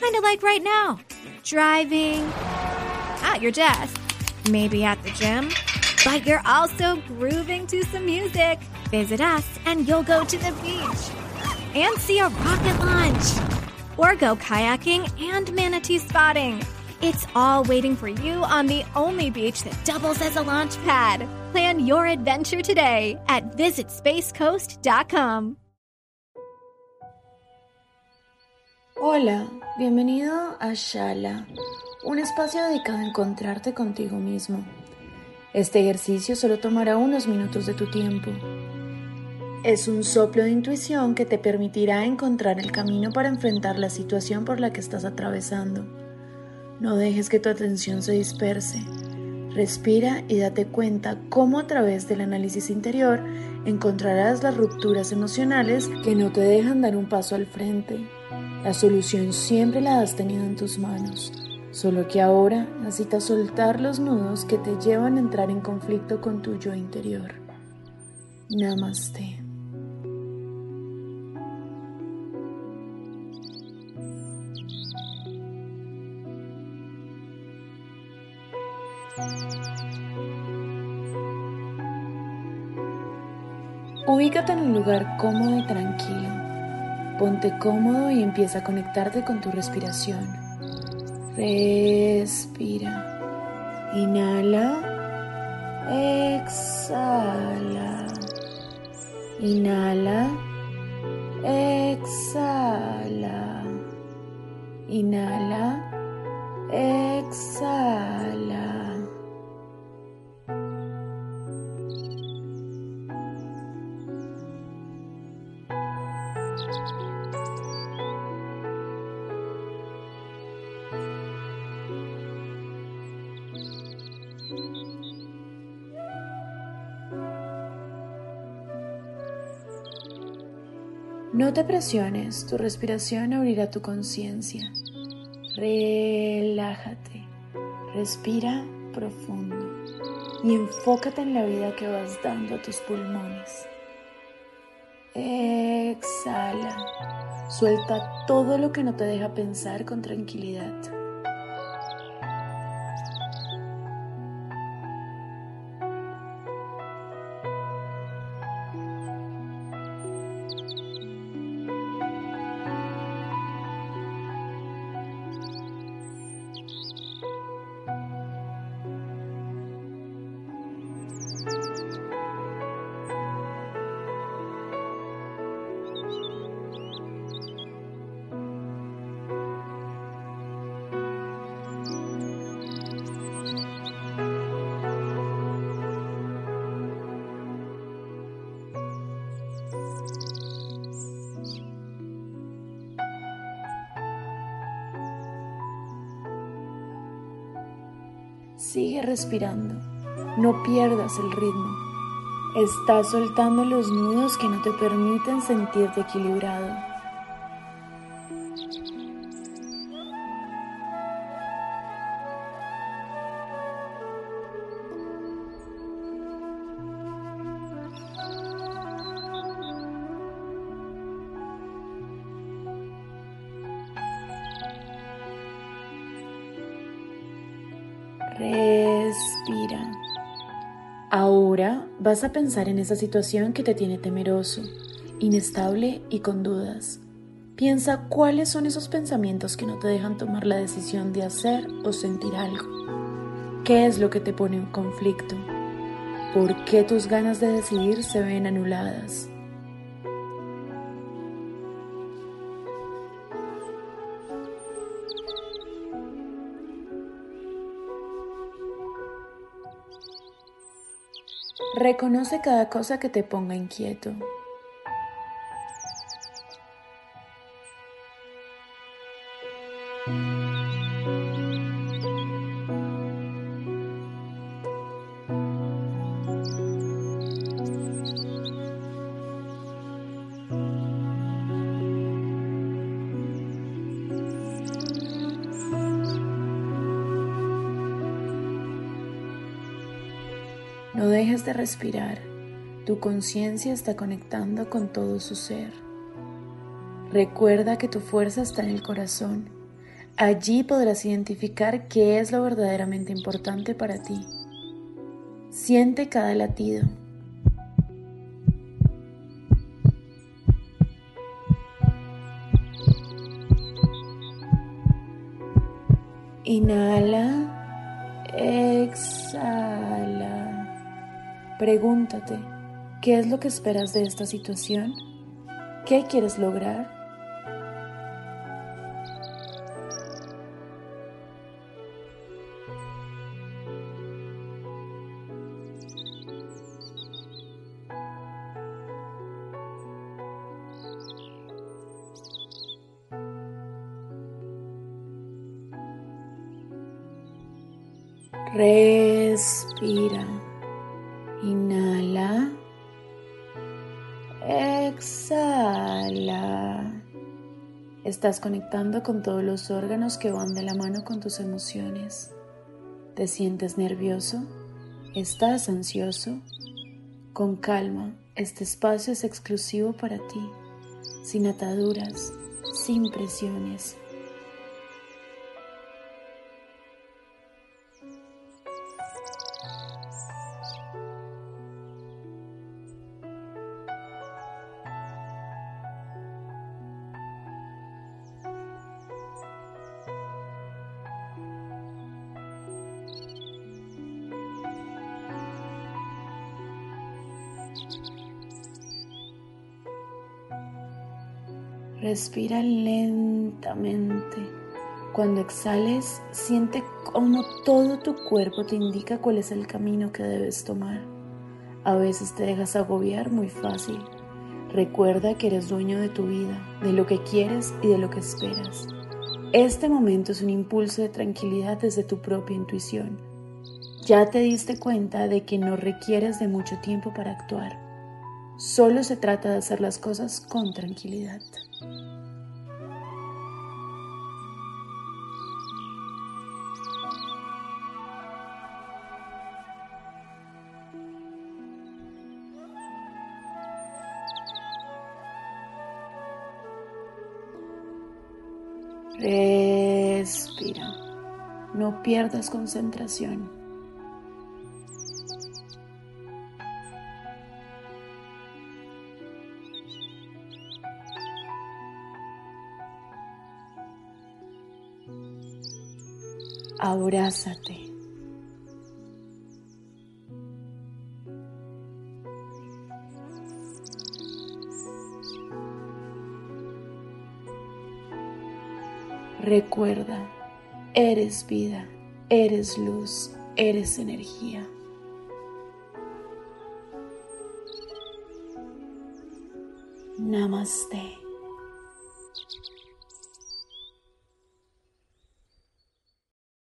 Kind of like right now. Driving, at your desk, maybe at the gym, but you're also grooving to some music. Visit us and you'll go to the beach and see a rocket launch or go kayaking and manatee spotting. It's all waiting for you on the only beach that doubles as a launch pad. Plan your adventure today at visitspacecoast.com. Hola, bienvenido a Shala, un espacio dedicado a encontrarte contigo mismo. Este ejercicio solo tomará unos minutos de tu tiempo. Es un soplo de intuición que te permitirá encontrar el camino para enfrentar la situación por la que estás atravesando. No dejes que tu atención se disperse. Respira y date cuenta cómo a través del análisis interior encontrarás las rupturas emocionales que no te dejan dar un paso al frente. La solución siempre la has tenido en tus manos, solo que ahora necesitas soltar los nudos que te llevan a entrar en conflicto con tu yo interior. Namaste. Ubícate en un lugar cómodo y tranquilo. Ponte cómodo y empieza a conectarte con tu respiración. Respira. Inhala. Exhala. Inhala. Exhala. Inhala. Exhala. No te presiones, tu respiración abrirá tu conciencia. Relájate, respira profundo y enfócate en la vida que vas dando a tus pulmones. Exhala, suelta todo lo que no te deja pensar con tranquilidad. Sigue respirando, no pierdas el ritmo. Estás soltando los nudos que no te permiten sentirte equilibrado. Respira. Ahora vas a pensar en esa situación que te tiene temeroso, inestable y con dudas. Piensa cuáles son esos pensamientos que no te dejan tomar la decisión de hacer o sentir algo. ¿Qué es lo que te pone en conflicto? ¿Por qué tus ganas de decidir se ven anuladas? Reconoce cada cosa que te ponga inquieto. Dejes de respirar, tu conciencia está conectando con todo su ser. Recuerda que tu fuerza está en el corazón. Allí podrás identificar qué es lo verdaderamente importante para ti. Siente cada latido. Inhala, exhala. Pregúntate, ¿qué es lo que esperas de esta situación? ¿Qué quieres lograr? Respira. Inhala. Exhala. Estás conectando con todos los órganos que van de la mano con tus emociones. ¿Te sientes nervioso? ¿Estás ansioso? Con calma, este espacio es exclusivo para ti, sin ataduras, sin presiones. Respira lentamente. Cuando exhales, siente cómo todo tu cuerpo te indica cuál es el camino que debes tomar. A veces te dejas agobiar muy fácil. Recuerda que eres dueño de tu vida, de lo que quieres y de lo que esperas. Este momento es un impulso de tranquilidad desde tu propia intuición. Ya te diste cuenta de que no requieres de mucho tiempo para actuar. Solo se trata de hacer las cosas con tranquilidad. Respira. No pierdas concentración. Abrázate. Recuerda, eres vida, eres luz, eres energía. Namaste.